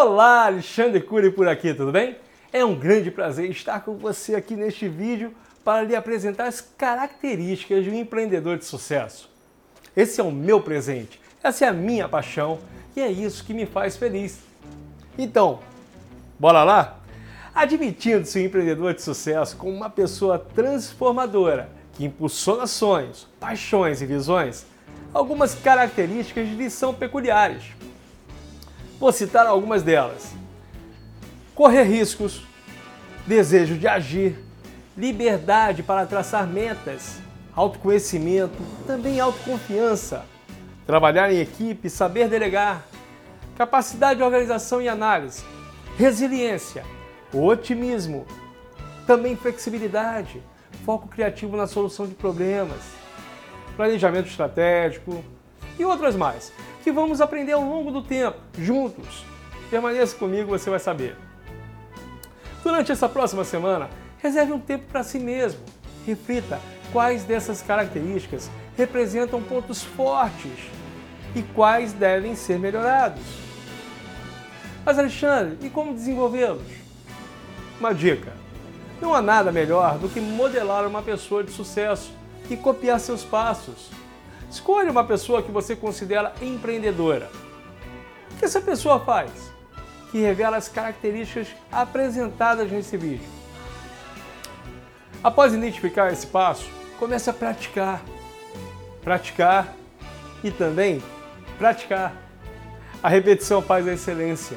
Olá, Alexandre Cury por aqui, tudo bem? É um grande prazer estar com você aqui neste vídeo para lhe apresentar as características de um empreendedor de sucesso. Esse é o meu presente, essa é a minha paixão e é isso que me faz feliz. Então, bora lá? Admitindo-se um empreendedor de sucesso como uma pessoa transformadora que impulsiona sonhos, paixões e visões, algumas características lhe são peculiares. Vou citar algumas delas: correr riscos, desejo de agir, liberdade para traçar metas, autoconhecimento, também autoconfiança, trabalhar em equipe, saber delegar, capacidade de organização e análise, resiliência, otimismo, também flexibilidade, foco criativo na solução de problemas, planejamento estratégico e outras mais que vamos aprender ao longo do tempo, juntos. Permaneça comigo, você vai saber. Durante essa próxima semana, reserve um tempo para si mesmo. Reflita quais dessas características representam pontos fortes e quais devem ser melhorados. Mas, Alexandre, e como desenvolvê-los? Uma dica: não há nada melhor do que modelar uma pessoa de sucesso e copiar seus passos. Escolha uma pessoa que você considera empreendedora. O que essa pessoa faz? Que revela as características apresentadas nesse vídeo. Após identificar esse passo, comece a praticar. Praticar e também praticar. A repetição faz a excelência.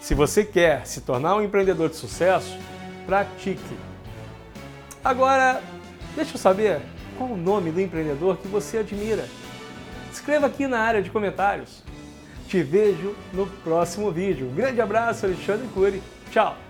Se você quer se tornar um empreendedor de sucesso, pratique. Agora, deixa eu saber qual o nome do empreendedor que você admira? Escreva aqui na área de comentários. Te vejo no próximo vídeo. Um grande abraço, Alexandre Cury. Tchau!